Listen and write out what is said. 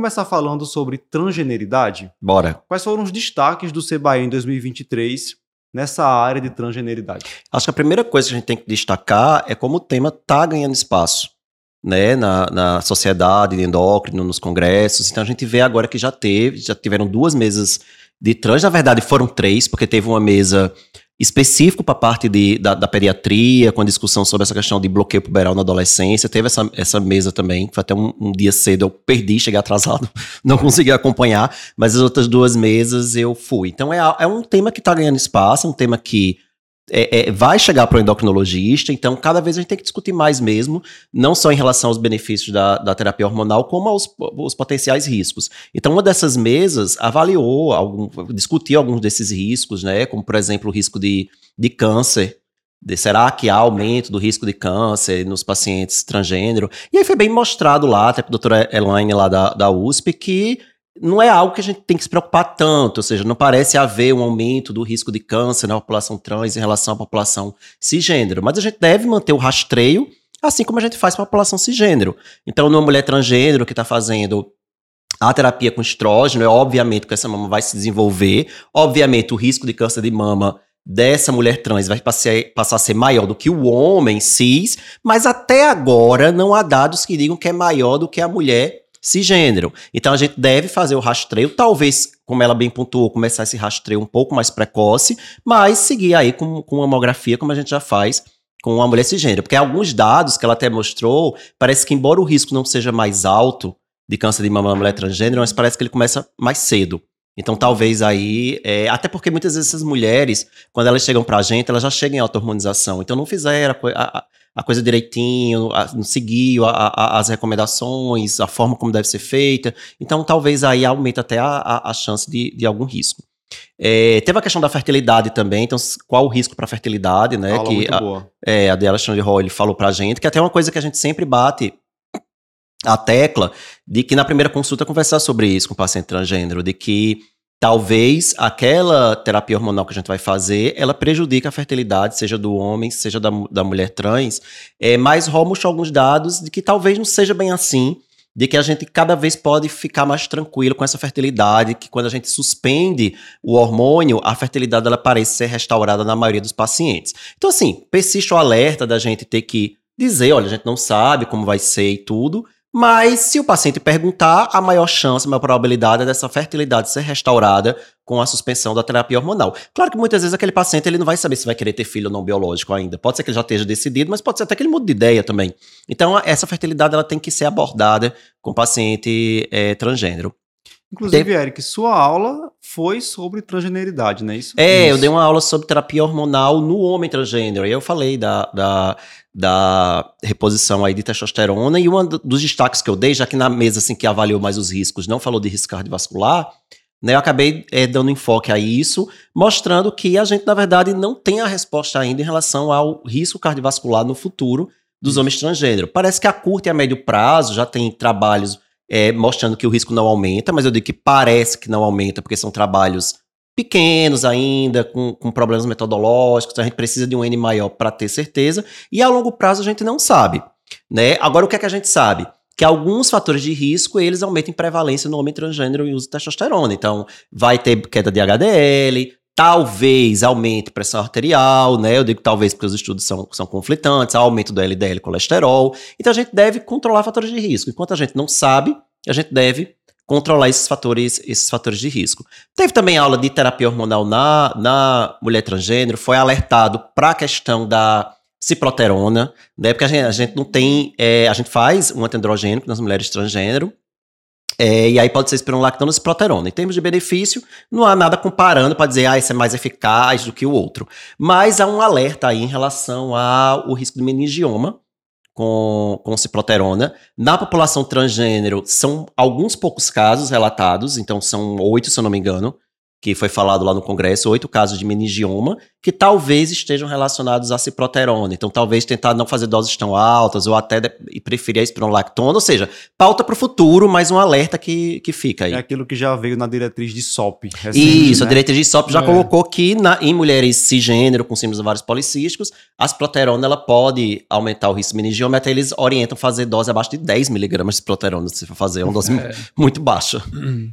começar falando sobre transgeneridade? Bora. Quais foram os destaques do CBAE em 2023 nessa área de transgeneridade? Acho que a primeira coisa que a gente tem que destacar é como o tema está ganhando espaço. Né, na, na sociedade de endócrino, nos congressos. Então a gente vê agora que já teve, já tiveram duas mesas de trans, na verdade foram três, porque teve uma mesa específico para a parte de, da, da, pediatria, com a discussão sobre essa questão de bloqueio puberal na adolescência. Teve essa, essa mesa também, foi até um, um dia cedo, eu perdi, cheguei atrasado, não consegui acompanhar, mas as outras duas mesas eu fui. Então é, é um tema que está ganhando espaço, é um tema que é, é, vai chegar para o endocrinologista, então cada vez a gente tem que discutir mais mesmo, não só em relação aos benefícios da, da terapia hormonal, como aos, aos, potenciais riscos. Então, uma dessas mesas avaliou, algum, discutiu alguns desses riscos, né? Como, por exemplo, o risco de, de câncer. De, será que há aumento do risco de câncer nos pacientes transgênero? E aí foi bem mostrado lá, até para a doutora Elaine lá da, da USP, que não é algo que a gente tem que se preocupar tanto, ou seja, não parece haver um aumento do risco de câncer na população trans em relação à população cisgênero, mas a gente deve manter o rastreio, assim como a gente faz para a população cisgênero. Então, numa mulher transgênero que está fazendo a terapia com estrógeno, é obviamente que essa mama vai se desenvolver, obviamente o risco de câncer de mama dessa mulher trans vai passar a ser maior do que o homem cis, mas até agora não há dados que digam que é maior do que a mulher cisgênero. Então a gente deve fazer o rastreio, talvez, como ela bem pontuou, começar esse rastreio um pouco mais precoce, mas seguir aí com, com mamografia, como a gente já faz com uma mulher cisgênero. Porque alguns dados que ela até mostrou, parece que embora o risco não seja mais alto de câncer de mama na mulher transgênero, mas parece que ele começa mais cedo. Então, talvez aí, é, até porque muitas vezes essas mulheres, quando elas chegam pra gente, elas já chegam em auto-hormonização. Então, não fizeram a, a, a coisa direitinho, a, não seguiu as recomendações, a forma como deve ser feita. Então, talvez aí aumente até a, a chance de, de algum risco. É, teve a questão da fertilidade também, então qual o risco para fertilidade, né? Aula que a, boa. É, a de Alexandre Roy falou pra gente, que até uma coisa que a gente sempre bate a tecla de que na primeira consulta conversar sobre isso com o paciente transgênero, de que talvez aquela terapia hormonal que a gente vai fazer, ela prejudique a fertilidade, seja do homem, seja da, da mulher trans, é, mas Rol alguns dados de que talvez não seja bem assim, de que a gente cada vez pode ficar mais tranquilo com essa fertilidade, que quando a gente suspende o hormônio, a fertilidade ela parece ser restaurada na maioria dos pacientes. Então assim, persiste o alerta da gente ter que dizer, olha, a gente não sabe como vai ser e tudo, mas se o paciente perguntar, a maior chance, a maior probabilidade é dessa fertilidade ser restaurada com a suspensão da terapia hormonal. Claro que muitas vezes aquele paciente ele não vai saber se vai querer ter filho ou não biológico ainda. Pode ser que ele já esteja decidido, mas pode ser até que ele mude de ideia também. Então, essa fertilidade ela tem que ser abordada com o paciente é, transgênero. Inclusive, tem... Eric, sua aula foi sobre transgeneridade, não é isso? É, isso. eu dei uma aula sobre terapia hormonal no homem transgênero. E eu falei da, da, da reposição aí de testosterona. E um dos destaques que eu dei, já que na mesa assim, que avaliou mais os riscos não falou de risco cardiovascular, né, eu acabei é, dando enfoque a isso, mostrando que a gente, na verdade, não tem a resposta ainda em relação ao risco cardiovascular no futuro dos homens transgênero. Parece que a curto e a médio prazo já tem trabalhos é, mostrando que o risco não aumenta, mas eu digo que parece que não aumenta, porque são trabalhos pequenos ainda, com, com problemas metodológicos, a gente precisa de um N maior para ter certeza, e a longo prazo a gente não sabe. Né? Agora, o que é que a gente sabe? Que alguns fatores de risco, eles aumentam em prevalência no homem transgênero e uso de testosterona. Então, vai ter queda de HDL, talvez aumente pressão arterial, né? Eu digo talvez porque os estudos são, são conflitantes, aumento do LDL colesterol. Então a gente deve controlar fatores de risco. Enquanto a gente não sabe, a gente deve controlar esses fatores, esses fatores de risco. Teve também aula de terapia hormonal na, na mulher transgênero, foi alertado para a questão da ciproterona, né? Porque a gente, a gente não tem, é, a gente faz um antandrogênico nas mulheres transgênero, é, e aí pode ser espironolactona ou ciproterona. Em termos de benefício, não há nada comparando para dizer, ah, esse é mais eficaz do que o outro. Mas há um alerta aí em relação ao risco de meningioma com, com ciproterona. Na população transgênero, são alguns poucos casos relatados, então são oito, se eu não me engano, que foi falado lá no Congresso, oito casos de meningioma, que talvez estejam relacionados à ciproterona. Então, talvez tentar não fazer doses tão altas ou até de, preferir a espironolactona. Ou seja, pauta para o futuro, mas um alerta que, que fica aí. É aquilo que já veio na diretriz de SOP. Recente, Isso, né? a diretriz de SOP já é. colocou que na, em mulheres cisgênero com síndromes ovários policísticos, a ciproterona ela pode aumentar o risco de meningioma, até eles orientam fazer dose abaixo de 10 miligramas de ciproterona, se for fazer uma dose é. muito baixa.